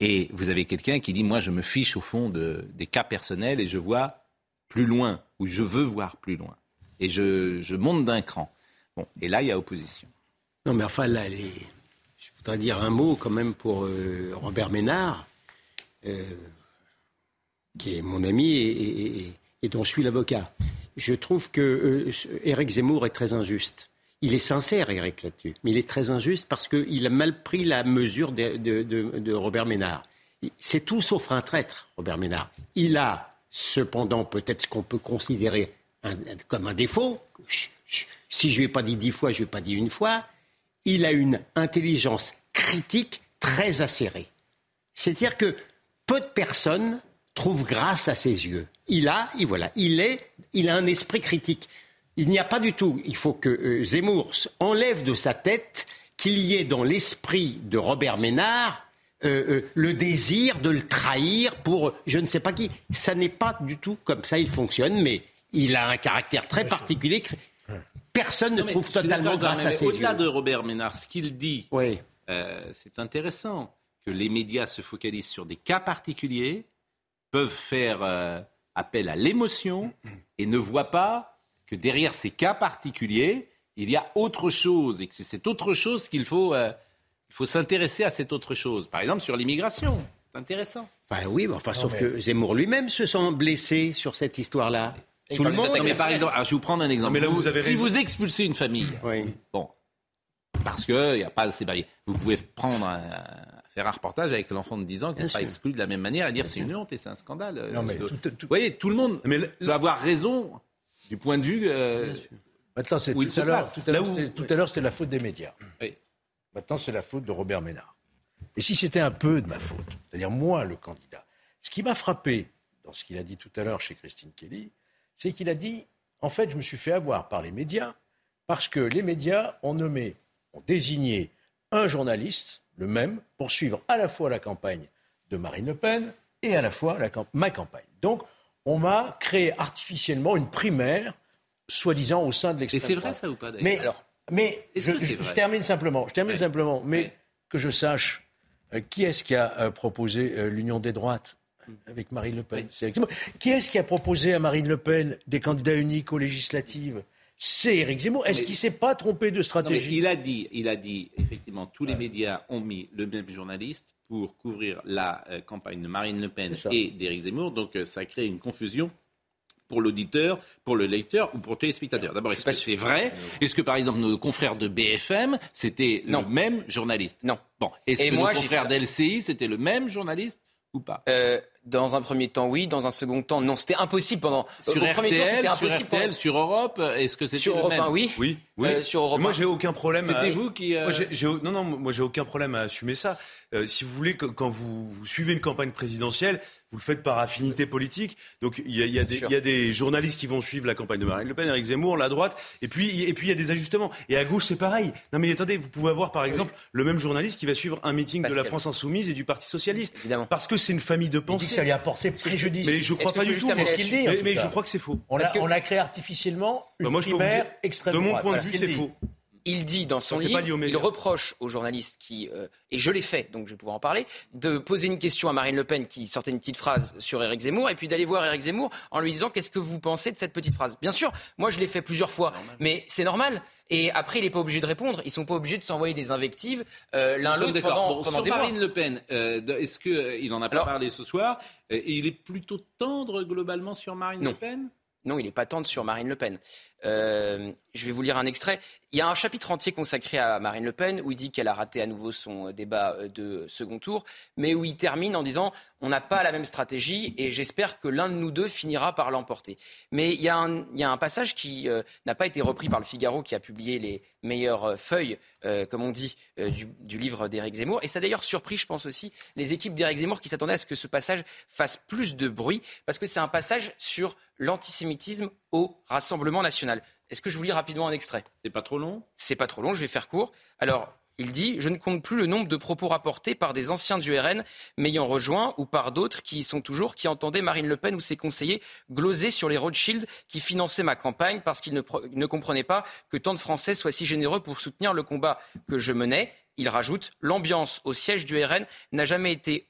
Et vous avez quelqu'un qui dit, moi, je me fiche au fond de, des cas personnels et je vois plus loin, ou je veux voir plus loin. Et je, monte d'un cran. Bon, et là, il y a opposition. Non, mais enfin, là, je voudrais dire un mot quand même pour euh, Robert Ménard, euh, qui est mon ami et, dont je suis l'avocat. Je trouve que euh, Zemmour est très injuste. Il est sincère, Eric, là-dessus, mais il est très injuste parce qu'il a mal pris la mesure de, Robert Ménard. C'est tout sauf un traître, Robert Ménard. Il a cependant peut-être ce qu'on peut considérer comme un défaut. Si je ne lui ai pas dit dix fois, je ne lui ai pas dit une fois. Il a une intelligence critique très acérée. C'est-à-dire que peu de personnes trouvent grâce à ses yeux. Il a, et voilà, il est, il a un esprit critique. Il n'y a pas du tout. Il faut que euh, Zemmour enlève de sa tête qu'il y ait dans l'esprit de Robert Ménard euh, euh, le désir de le trahir pour je ne sais pas qui. Ça n'est pas du tout comme ça il fonctionne, mais il a un caractère très particulier. Personne ne trouve totalement grâce à ses yeux. Au-delà de Robert Ménard, ce qu'il dit, c'est intéressant que les médias se focalisent sur des cas particuliers, peuvent faire appel à l'émotion et ne voient pas que derrière ces cas particuliers, il y a autre chose et que c'est cette autre chose qu'il faut, euh, il faut s'intéresser à cette autre chose. Par exemple, sur l'immigration. C'est intéressant. Enfin, oui, enfin, sauf que Zemmour lui-même se sent blessé sur cette histoire-là. Tout le monde. mais par exemple, je vais vous prendre un exemple. si vous expulsez une famille, bon, parce qu'il n'y a pas assez barrières, vous pouvez prendre un, faire un reportage avec l'enfant de 10 ans qui sera exclu de la même manière et dire c'est une honte et c'est un scandale. Non, mais tout, Vous voyez, tout le monde mais doit avoir raison du point de vue. Euh, Maintenant, c'est tout, à l'heure, c'est la faute des médias. Maintenant, c'est la faute de Robert Ménard. Et si c'était un peu de ma faute, c'est-à-dire moi, le candidat, ce qui m'a frappé dans ce qu'il a dit tout à l'heure chez Christine Kelly, c'est qu'il a dit, en fait, je me suis fait avoir par les médias Parce que les médias ont nommé, ont désigné un journaliste, le même, pour suivre à la fois la campagne de Marine Le Pen et à la fois ma campagne. Donc, on m'a créé artificiellement une primaire, soi-disant au sein de l'extrême Et c'est vrai ça ou pas Mais, Alors, mais je, termine simplement. Je termine simplement. Mais que je sache, euh, qui est-ce qui a euh, proposé euh, l'union des droites avec Marine Le Pen? Qui est-ce qui a proposé à Marine Le Pen des candidats uniques aux législatives? C'est Éric Zemmour. Est-ce qu'il ne s'est pas trompé de stratégie? Il a dit, il a dit, effectivement, tous les médias ont mis le même journaliste pour couvrir la campagne de Marine Le Pen et d'Éric Zemmour. Donc ça crée une confusion pour l'auditeur, pour le lecteur ou pour le téléspectateur. D'abord, est-ce que c'est vrai? Est-ce que, par exemple, nos confrères de BFM, c'était le même journaliste? Non. Bon. Est-ce que nos confrères d'LCI, c'était le même journaliste ou pas? Euh, Dans un premier temps, oui. Dans un second temps, non. C'était impossible pendant. Sur RTL, premier temps, sur RTL, sur Europe, est-ce que c'était sur le Europe même 1, oui. Oui. oui. Euh, sur Europe moi, j'ai aucun problème. C'était vous qui. Euh... Moi, non, non. Moi, j'ai aucun problème à assumer ça. Euh, si vous voulez, quand vous, vous, suivez une campagne présidentielle, vous le faites par affinité politique. Donc il y a, y, a y a, des journalistes qui vont suivre la campagne de Marine Le Pen, Eric Zemmour, la droite, et puis et puis il y a des ajustements. Et à gauche c'est pareil. Non mais attendez, vous pouvez avoir par exemple le même journaliste qui va suivre un meeting de la France Insoumise et du Parti socialiste, Évidemment. parce que c'est une famille de pensée. Ça lui a porté préjudice. Mais je crois pas du tout. Mais, mais je crois que c'est faux. On a, on a créé artificiellement une bah moi, je primaire extrême De mon point de vue, c'est faux il dit dans son livre, il reproche aux journalistes qui, euh, et je l'ai fait, donc je vais pouvoir en parler, de poser une question à Marine Le Pen qui sortait une petite phrase sur Éric Zemmour, et puis d'aller voir Éric Zemmour en lui disant qu'est-ce que vous pensez de cette petite phrase? Bien sûr, moi je l'ai fait plusieurs fois, mais c'est normal. Et après, il n'est pas obligé de répondre. Ils sont pas obligés de s'envoyer des invectives euh, l'un l'autre pendant, pendant sur Marine Le Pen, euh, est-ce qu'il il en a pas parlé ce soir et Il est plutôt tendre globalement sur Marine Le Pen? Non, il n'est pas tendre sur Marine Le Pen. Euh, je vais vous lire un extrait. Il y a un chapitre entier consacré à Marine Le Pen où il dit qu'elle a raté à nouveau son débat euh, de second tour, mais où il termine en disant on n'a pas la même stratégie et j'espère que l'un de nous deux finira par l'emporter. Mais il y, a un, passage qui euh, n'a pas été repris par le Figaro qui a publié les meilleures feuilles, comme on dit, du, du, livre d'Éric Zemmour. Et ça a d'ailleurs surpris, je pense aussi, les équipes d'Éric Zemmour qui s'attendaient à ce que ce passage fasse plus de bruit parce que c'est un passage sur l'antisémitisme au Rassemblement national. Est-ce que je vous lis rapidement un extrait? C'est pas trop long? C'est pas trop long, je vais faire court. Alors, il dit Je ne compte plus le nombre de propos rapportés par des anciens du RN m'ayant rejoint ou par d'autres qui y sont toujours, qui entendaient Marine Le Pen ou ses conseillers gloser sur les Rothschild qui finançaient ma campagne parce qu'ils ne, ne comprenaient pas que tant de Français soient si généreux pour soutenir le combat que je menais. Il rajoute L'ambiance au siège du RN n'a jamais été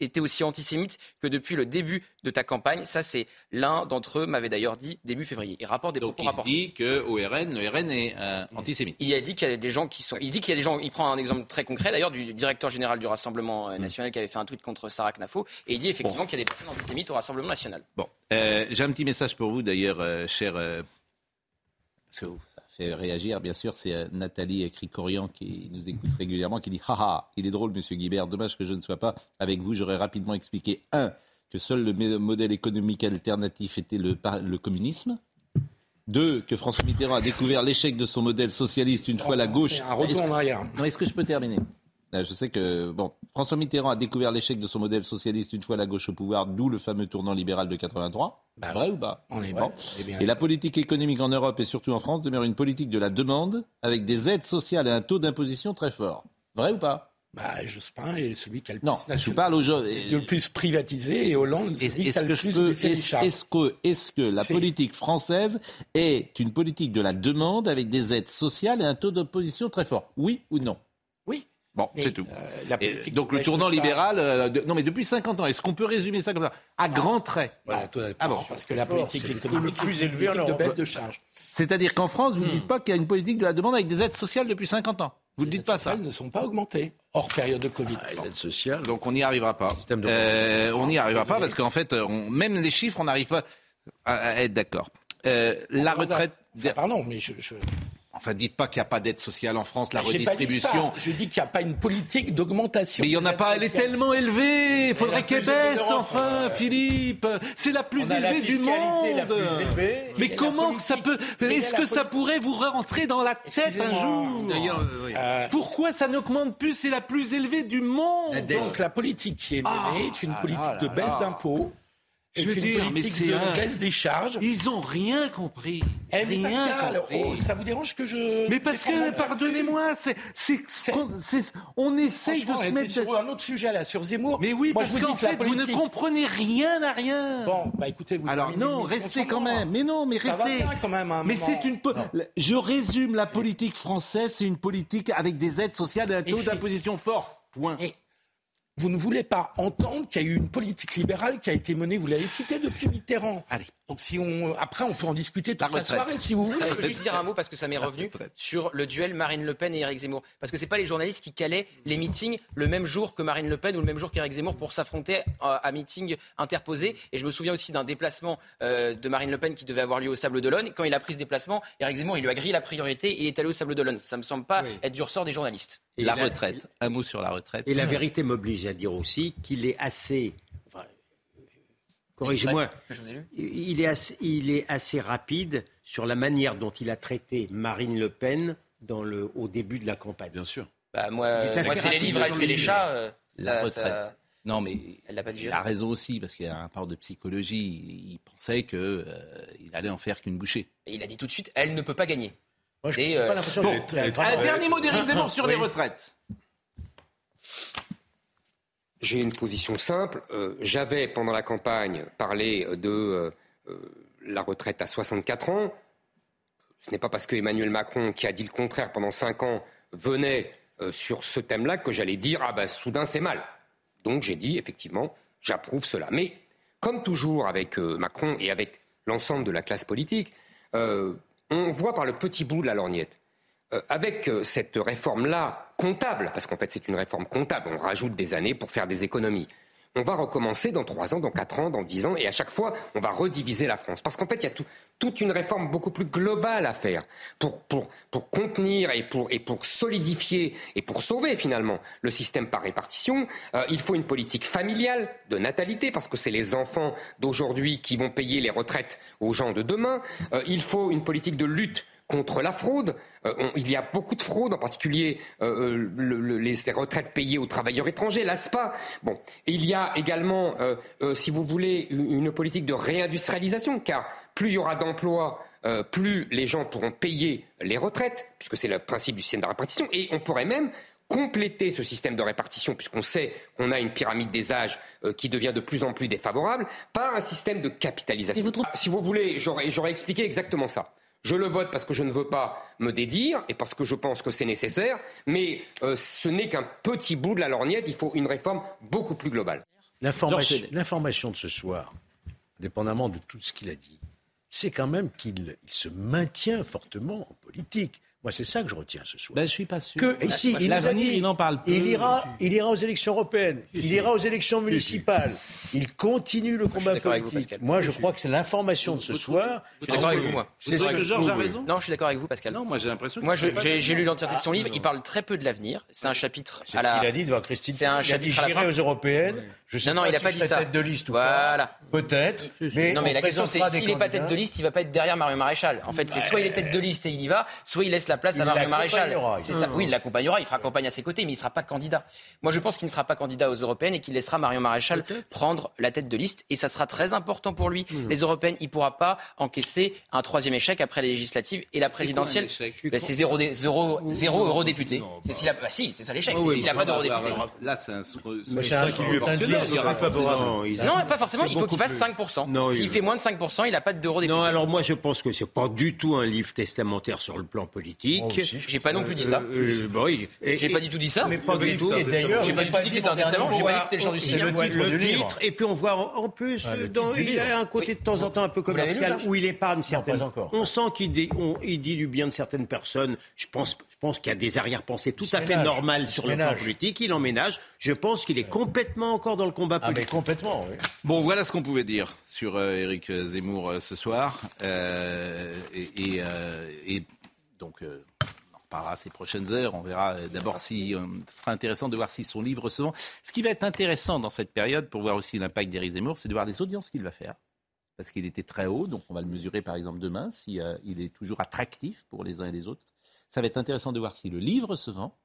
était aussi antisémite que depuis le début de ta campagne. Ça, c'est l'un d'entre eux m'avait d'ailleurs dit début février. Il rapporte des Donc il dit qu'au RN, le RN est euh, antisémite. Il a dit qu'il y a des gens qui sont. Il dit qu'il y a des gens. Il prend un exemple très concret d'ailleurs du directeur général du Rassemblement euh, mm. national qui avait fait un tweet contre Sarah Knafo et il dit effectivement qu'il y a des personnes antisémites au Rassemblement national. Bon, euh, j'ai un petit message pour vous d'ailleurs, cher ça fait réagir, bien sûr, c'est euh, Nathalie Cricorian qui nous écoute régulièrement, qui dit Haha, il est drôle, monsieur Guibert, dommage que je ne sois pas avec vous. J'aurais rapidement expliqué, un, que seul le modèle économique alternatif était le, le communisme. Deux, que François Mitterrand a découvert l'échec de son modèle socialiste une fois la gauche. Un retour en arrière. Est-ce que je peux terminer? Je sais que bon, François Mitterrand a découvert l'échec de son modèle socialiste une fois la gauche au pouvoir, d'où le fameux tournant libéral de 83. Bah, vrai ou pas? On est bon. Et la politique économique en Europe et surtout en France demeure une politique de la demande avec des aides sociales et un taux d'imposition très fort. Vrai ou pas? Bah, Jospin est celui qui a le plus, non, je parle aux gens, le plus privatisé et Hollande celui qui a le plus charges. Est-ce que, est que la politique française est une politique de la demande avec des aides sociales et un taux d'imposition très fort? Oui ou non? Oui. Bon, c'est tout. Euh, donc le tournant libéral, euh, non mais depuis 50 ans, est-ce qu'on peut résumer ça comme ça? À grands traits. ah bon. Parce que la politique économique est plus élevée de baisse de charges. C'est-à-dire qu'en France, vous ne dites hmm. pas qu'il y a une politique de la demande avec des aides sociales depuis 50 ans. Vous ne dites pas ça. Les ne sont pas augmentées hors période de Covid. Ah, les aides sociales. Donc on n'y arrivera pas. Euh, on n'y arrivera pas parce qu'en fait, même les chiffres, on n'arrive pas à, être d'accord. la retraite. pardon, mais je... Enfin, dites pas qu'il n'y a pas d'aide sociale en France, la redistribution. Je dis qu'il n'y a pas une politique d'augmentation. Mais il n'y en a pas, elle est tellement élevée. Il faudrait qu'elle baisse, enfin, Philippe. C'est la plus élevée du monde. Mais comment ça peut. Est-ce que ça pourrait vous rentrer dans la tête un jour D'ailleurs, euh, Pourquoi ça n'augmente plus C'est la plus élevée du monde. Donc la politique qui est menée est une politique de baisse d'impôts je veux dire, mais c'est un... baisse des charges. Ils ont rien compris. Eh, rien compris. Oh, ça vous dérange que je Mais parce que pardonnez-moi, c'est on essaye de se mettre sur un autre sujet là sur Zemmour. Mais oui, parce qu'en fait vous ne comprenez rien à rien. Bon, bah écoutez, vous Alors non, restez quand même. Mais non, mais restez. quand même. mais c'est une je résume la politique française, c'est une politique avec des aides sociales et un taux d'imposition fort. Point vous ne voulez pas entendre qu'il y a eu une politique libérale qui a été menée, vous l'avez cité, depuis Mitterrand. Allez. Donc si on, après, on peut en discuter toute la, soirée, si vous voulez. Je peux juste dire un mot parce que ça m'est revenu sur le duel Marine Le Pen et Éric Zemmour. Parce que c'est pas les journalistes qui calaient les meetings le même jour que Marine Le Pen ou le même jour qu'Éric Zemmour pour s'affronter à, meeting interposé. Et je me souviens aussi d'un déplacement euh, de Marine Le Pen qui devait avoir lieu au Sable d'Olonne. Quand il a pris ce déplacement, Éric Zemmour, il lui a grillé la priorité et il est allé au Sable d'Olonne. Ça me semble pas être du ressort des journalistes. Et la retraite. Un mot sur la retraite. Et la vérité m'oblige à dire aussi qu'il est assez corrigez-moi, il est, assez, il est assez rapide sur la manière dont il a traité Marine Le Pen dans le, au début de la campagne. Bien sûr. Bah, moi, moi c'est les livres, c'est les chats. Euh, la retraite. Non, mais elle a, pas il a raison aussi, parce qu'il y a un rapport de psychologie. Il pensait qu'il euh, allait en faire qu'une bouchée. Et il a dit tout de suite, elle ne peut pas gagner. Moi, je Et, euh, bon, un dernier mot d'Éric Zemmour sur les retraites. J'ai une position simple. Euh, j'avais, pendant la campagne, parlé de euh, euh, la retraite à 64 ans. Ce n'est pas parce que Emmanuel Macron, qui a dit le contraire pendant 5 ans, venait sur ce thème-là que j'allais dire Ah ben, soudain, c'est mal. Donc j'ai dit, effectivement, j'approuve cela. Mais, comme toujours avec Macron et avec l'ensemble de la classe politique, on voit par le petit bout de la lorgnette. Avec cette réforme-là, comptable, parce qu'en fait c'est une réforme comptable, on rajoute des années pour faire des économies. On va recommencer dans trois ans, dans quatre ans, dans dix ans, et à chaque fois, on va rediviser la France. Parce qu'en fait, il y a toute une réforme beaucoup plus globale à faire pour, contenir et pour, solidifier et pour sauver finalement le système par répartition. Euh, il faut une politique familiale de natalité, parce que c'est les enfants d'aujourd'hui qui vont payer les retraites aux gens de demain. Euh, il faut une politique de lutte contre la fraude. Euh, il y a beaucoup de fraude, en particulier euh, euh, les, retraites payées aux travailleurs étrangers, l'ASPA. Bon, il y a également, si vous voulez, une, politique de réindustrialisation, car plus il y aura d'emplois, plus les gens pourront payer les retraites, puisque c'est le principe du système de répartition, et on pourrait même compléter ce système de répartition, puisqu'on sait qu'on a une pyramide des âges qui devient de plus en plus défavorable, par un système de capitalisation. Si vous voulez, j'aurais expliqué exactement ça. Je le vote parce que je ne veux pas me dédire et parce que je pense que c'est nécessaire, mais euh, ce n'est qu'un petit bout de la lorgnette, il faut une réforme beaucoup plus globale. L'information de ce soir, dépendamment de tout ce qu'il a dit, c'est quand même qu'il se maintient fortement en politique. Moi, c'est ça que je retiens ce soir. Ben, je suis pas sûr. Que, ici, il, il en parle Il ira, il ira aux élections européennes. Il ira aux élections municipales. Il continue le combat politique. moi, je crois que c'est l'information de ce soir. Je suis d'accord avec vous, moi. C'est que Georges a raison. Non, je suis d'accord avec vous, Pascal. Non, moi, j'ai l'impression. Moi, j'ai lu l'entièreté de son livre. Il parle très peu de l'avenir. C'est un chapitre. Il a dit devant Christine. C'est un chapitre. J'irai aux européennes. Je sais non, non, il n'a pas dit ça. tête de liste ou Voilà. Peut-être. Mais non, mais la question, c'est s'il n'est pas tête de liste, il va pas être derrière Mario Maréchal. En fait, c'est soit il est tête de liste et il y va, soit il laisse la place à Mario Maréchal. C'est ça. Oui, il l'accompagnera, il fera campagne à ses côtés, mais il ne sera pas candidat. Moi, je pense qu'il ne sera pas candidat aux européennes et qu'il laissera Marion Maréchal prendre la tête de liste. Et ça sera très important pour lui. Les européennes, il ne pourra pas encaisser un troisième échec après les législatives et la présidentielle. Ben, c'est zéro, zéro, zéro eurodéputé. C'est bah, si, c'est ça l'échec. c'est s'il n'a pas d'eurodéputé. Là, c'est un, Non, pas forcément. Il faut qu'il fasse 5%. S'il fait moins de 5%, il n'a pas d'eurodéputé. Non, alors moi, je pense que c'est pas du tout un livre testamentaire sur le plan politique pas non plus dit ça. Euh, euh, bah j'ai pas du tout dit ça. Mais pas du tout. Et d'ailleurs, j'ai pas du tout dit que c'était un testament. J'ai pas dit que c'était le genre du signe. Le titre. Et puis on voit en plus, il a un côté de temps en temps un peu commercial où il épargne certaines. On sent qu'il dit du bien de certaines personnes. Je pense je pense qu'il y a des arrière-pensées tout à fait normales sur le plan politique. Il emménage. Je pense qu'il est complètement encore dans le combat politique. Ah, mais complètement, oui. Bon, voilà ce qu'on pouvait dire sur euh, Éric Zemmour ce soir. Et, et, donc, parlera ces prochaines heures. On verra euh, d'abord si euh, ce sera intéressant de voir si son livre se vend. Ce qui va être intéressant dans cette période pour voir aussi l'impact d'Éric Zemmour, c'est de voir les audiences qu'il va faire. Parce qu'il était très haut, donc on va le mesurer par exemple demain, si euh, il est toujours attractif pour les uns et les autres. Ça va être intéressant de voir si le livre se vend.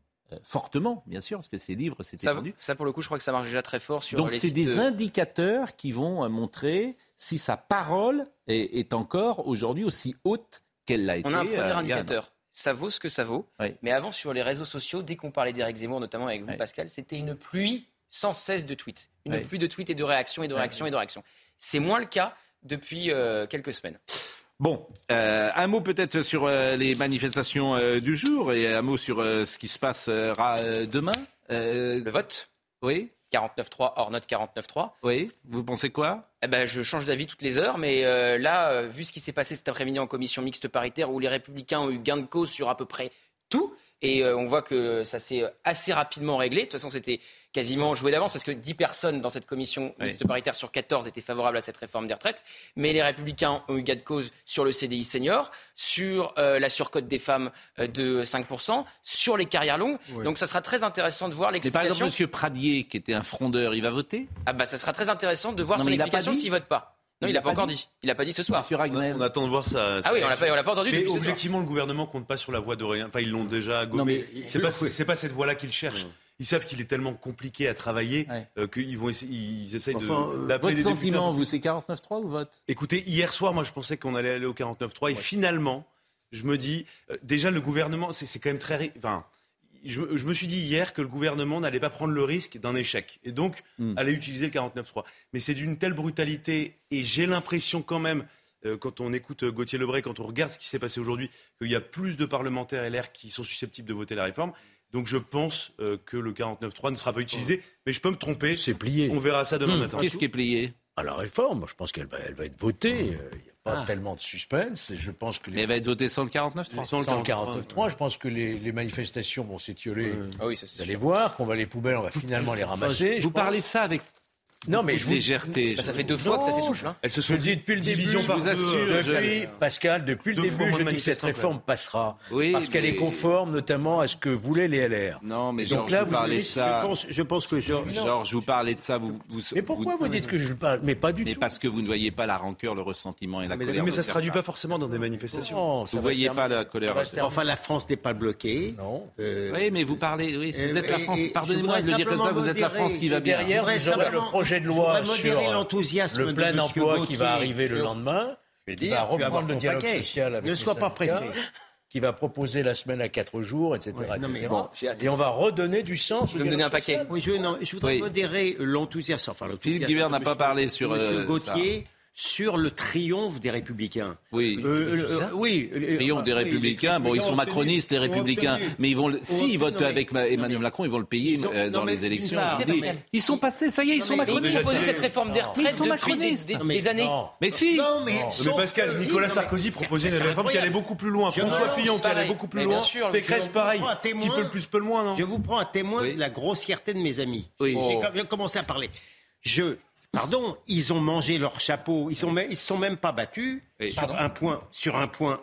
Fortement, bien sûr, parce que ces livres s'étaient ça, vendus. Ça, pour le coup, je crois que ça marche déjà très fort sur Donc, les c'est des de... indicateurs qui vont montrer si sa parole est, est encore aujourd'hui aussi haute qu'elle l'a été. On a un premier euh, indicateur. Ça vaut ce que ça vaut. Oui. Mais avant, sur les réseaux sociaux, dès qu'on parlait d'Éric Zemmour, notamment avec vous, Oui. Pascal, c'était une pluie sans cesse de tweets. Une Oui. pluie de tweets et de réactions et de réactions et de réactions. C'est moins le cas depuis euh, quelques semaines. Bon, euh, un mot peut-être sur euh, les manifestations euh, du jour et un mot sur ce qui se passera demain. Le vote, oui, 49.3 hors note 49.3. oui. Vous pensez quoi? Eh ben, je change d'avis toutes les heures, mais là, vu ce qui s'est passé cet après-midi en commission mixte paritaire, où les Républicains ont eu gain de cause sur à peu près tout, et euh, on voit que ça s'est assez rapidement réglé. De toute façon, c'était quasiment joué d'avance, parce que 10 personnes dans cette commission Oui. mixte paritaire sur 14 étaient favorables à cette réforme des retraites, mais les Républicains ont eu gain de cause sur le CDI senior, sur euh, la surcote des femmes euh, de 5%, sur les carrières longues. Donc ça sera très intéressant de voir Mais par exemple, l'explication. M. Pradier, qui était un frondeur, il va voter? Ah bah ça sera très intéressant de voir Non, son explication s'il vote pas. Non, Il n'a pas, pas encore dit. dit. Il n'a pas dit ce soir. On attend de voir ça. Ah oui, on l'a pas, on l'a pas entendu Mais depuis ce soir. objectivement, le gouvernement compte pas sur la voie de rien. Enfin, ils l'ont déjà gommé. Non, mais- c'est pas, c'est pas cette voie-là qu'ils cherchent. Ils savent qu'il est tellement compliqué à travailler Ouais. euh, qu'ils vont essayer, ils essayent Enfin, de euh, d'appeler Votre sentiment, vous, c'est 49-3 ou vote? Écoutez, hier soir, moi, je pensais qu'on allait aller au 49.3 et finalement, je me dis, euh, déjà, le gouvernement, c'est c'est quand même très. Enfin, je, je me suis dit hier que le gouvernement n'allait pas prendre le risque d'un échec et donc Hmm. allait utiliser le 49.3. Mais c'est d'une telle brutalité et j'ai l'impression quand même. euh, Quand on écoute euh, Gauthier Lebray, quand on regarde ce qui s'est passé aujourd'hui, qu'il y a plus de parlementaires LR qui sont susceptibles de voter la réforme. Donc je pense euh, que le 49.3 ne sera pas utilisé, mais je peux me tromper. C'est plié. On verra ça demain matin. Qu'est-ce qui est plié? À la réforme, je pense qu'elle va, elle va être votée. Euh, Il n'y a pas tellement de suspense. Et je pense que Mais les, elle va être votée sans le 49-3 Sans le sans le 49.3, 49.3, je pense que les, les manifestations vont s'étioler. Ah oui, ça c'est Vous allez voir qu'on va les poubelles, on va finalement les ramasser. Vous pense. parlez ça avec Non, mais je vous, légèreté. Bah, ça fait deux fois que ça s'essouffle. Hein. Elles se sont je le dis depuis le début. je vous assure, Depuis, Pascal, depuis le Deux fois début, je de dis que cette réforme passera. Oui, parce qu'elle mais- est conforme notamment à ce que voulaient les LR. Non, mais Georges, donc là, vous vous parlez de ça. Je pense, je pense que Georges. Georges, vous parlez de ça. Vous, vous, Mais pourquoi vous, dites que je parle Mais pas du Mais tout. parce que vous ne voyez pas la rancœur, le ressentiment et la mais- colère. Mais ça se traduit pas forcément dans des manifestations. Non, ça Vous va voyez pas la colère. Enfin, la France n'est pas bloquée. Non. Oui, mais vous parlez. Vous Euh, êtes la France. Pardonnez-moi de le dire comme ça. Vous êtes la France qui va bien. Derrière, le simplement- projet de je loi voudrais sur modérer euh, l'enthousiasme le plein emploi qui Gauthier va arriver le sur- lendemain. Je vais qui dire, va reprendre le dialogue paquet. social avec Ne les sois pas pressé. qui va proposer la semaine à quatre jours, etc. Ouais, non, mais etc. bon, et on va redonner du sens. Vous me donner un paquet. Oui, je, non, je voudrais Oui. modérer l'enthousiasme. Enfin, Philippe Guibert n'a pas parlé sur, Monsieur euh, Gauthier sur le triomphe des Républicains. Oui. Euh, le- euh, oui. euh, Triomphe des Républicains. Bon, ils sont ont macronistes, les ont Républicains, mais ils vont, ont s'ils votent avec ma- Emmanuel Macron, ils vont le payer ont- euh, dans les élections. Ils sont passés, ça y est, ils sont Mais ils macronistes. proposaient cette réforme des retraites Ils sont depuis des, macronistes. années. Mais si. Non, mais, Pascal, Nicolas Sarkozy proposait une réforme qui allait beaucoup plus loin. François Fillon qui allait beaucoup plus loin. sûr, Pécresse pareil. Qui peut le plus peut le moins, non Je vous prends un témoin de la grossièreté de mes amis. Oui. J'ai Oh. j'ai commencé à parler. Je, pardon, ils ont mangé leur chapeau. Ils sont, même- ils se sont même pas battus sur un point, sur un point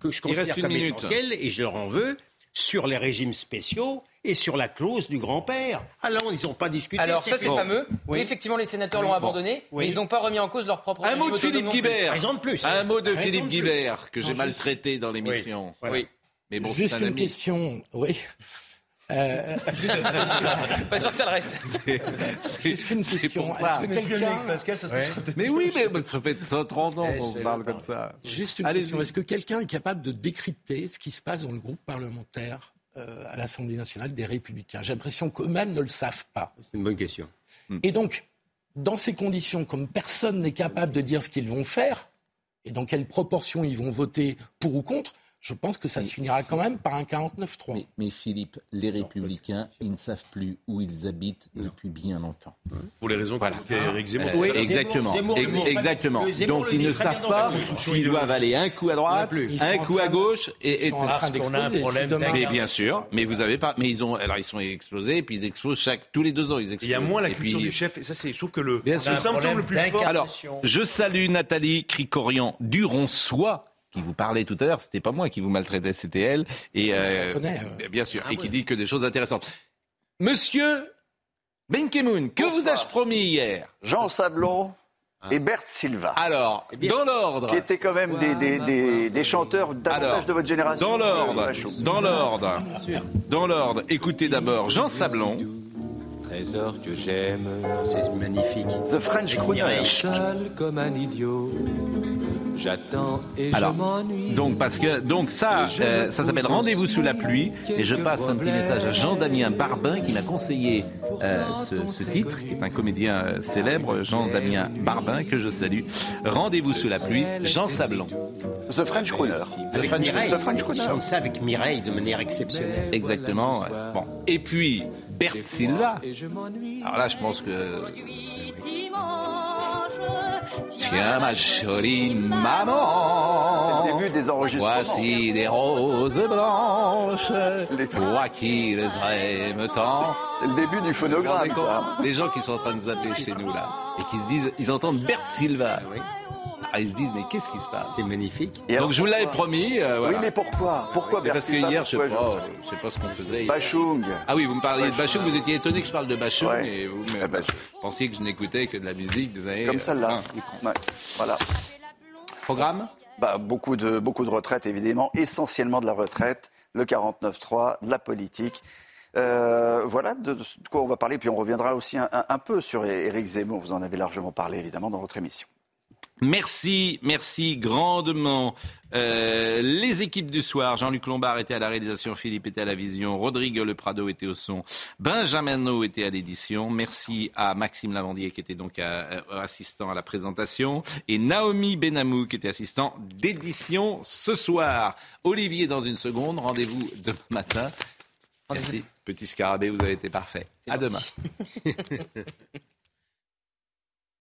que je considère une comme minute. essentiel et je leur en veux sur les régimes spéciaux et sur la clause du grand-père. Alors ils n'ont pas discuté. Alors ça c'est bon. fameux. Oui. Effectivement les sénateurs Oui, l'ont bon. abandonné, Oui. mais ils n'ont pas remis en cause leur propre Un mot de Philippe. Guibert. Raison de plus. Un mot de Philippe. Guibert que j'ai maltraité dans l'émission. Voilà. Oui. Mais bon, Juste un une ami. question, oui. Euh, Pas sûr que ça le reste. juste une question. pour ça. Est-ce que quelqu'un, Pascal, ça se Ouais. Mais oui, mais ça fait 130 ans Eh, qu'on parle le comme ça. juste une question. Est-ce que quelqu'un est capable de décrypter ce qui se passe dans le groupe parlementaire euh, à l'Assemblée nationale des Républicains? J'ai l'impression qu'eux-mêmes ne le savent pas. C'est une bonne question. Et donc, dans ces conditions, comme personne n'est capable de dire ce qu'ils vont faire et dans quelle proportion ils vont voter pour ou contre, je pense que ça se finira quand même par un 49-3. Mais, mais Philippe, les Républicains, ils ne savent plus où ils habitent depuis bien longtemps. Pour les raisons Voilà. qu'évoquait Eric Zemmour. Euh, exactement, Zemmour exactement. Zemmour Donc ils ne savent pas s'ils doivent aller un coup à droite, un coup à gauche et, et sont en train Parce qu'on a un d'exploser. problème mais bien sûr, mais vous avez pas, mais ils ont, alors ils sont explosés, et puis ils explosent chaque tous les deux ans, ils explosent. Il y a moins la culture puis- du chef. Et ça, c'est, je trouve que le, le sûr. symptôme le plus fort. Alors, je salue Nathalie Cricorian Duronçois qui vous parlait tout à l'heure. C'était pas moi qui vous maltraitais, c'était elle. Et euh, la connais, euh. bien sûr, Ah et qui ouais. dit que des choses intéressantes. Monsieur Benkemoun, que vous ai-je promis hier? Jean Sablon, et Bert Silva. Alors, dans l'ordre. Qui étaient quand même des, des, des, des chanteurs davantage de votre génération. Dans l'ordre. Dans l'ordre. Dans l'ordre. Écoutez d'abord Jean Sablon. Trésor que j'aime. C'est magnifique. The French Crooner. comme un idiot. J'attends et Alors, donc parce que donc ça, euh, ça s'appelle Rendez-vous sous la pluie et je passe un petit message à Jean-Damien Barbin qui m'a conseillé euh, ce, ce, titre, qui est un comédien euh, célèbre, Jean-Damien Barbin que je salue. Rendez-vous sous la pluie, Jean Sablon. The French Crooner. The French, The French Crooner. chante ça avec Mireille de manière exceptionnelle. Exactement. Bon. Et puis Bert Silva. Alors là, je pense que Tiens ma jolie maman. C'est le début des enregistrements. Voici des roses blanches. Les toi qui les aimes tant. C'est le début du phonogramme, ça. Les gens qui sont en train de zapper chez nous là et qui se disent, ils entendent Bert Silva. Oui. Ah, ils se disent, mais qu'est-ce qui se passe C'est magnifique. Et Donc je vous l'avais promis. Euh, voilà. Oui, mais pourquoi Pourquoi Parce que hier, je sais pas, je sais pas ce qu'on faisait. Bachung. Ah oui, vous me parliez de Bachung, vous étiez étonné que je parle de Bachung et vous mais, bah, pensiez que je n'écoutais que de la musique des années. Comme celle-là. Euh, Voilà. Programme bah, beaucoup de beaucoup de retraites évidemment, essentiellement de la retraite, le 49.3, de la politique. Euh, voilà de, de, quoi on va parler, puis on reviendra aussi un, un, un peu sur Éric Zemmour. Vous en avez largement parlé évidemment dans votre émission. Merci, merci grandement. Euh, les équipes du soir, Jean-Luc Lombard était à la réalisation, Philippe était à la vision, Rodrigue Le Prado était au son, Benjamin No était à l'édition. Merci à Maxime Lavandier qui était donc à, à, assistant à la présentation et Naomi Benamou qui était assistant d'édition ce soir. Olivier dans une seconde, rendez-vous demain matin. Merci. Petit scarabée, vous avez été parfait. À demain.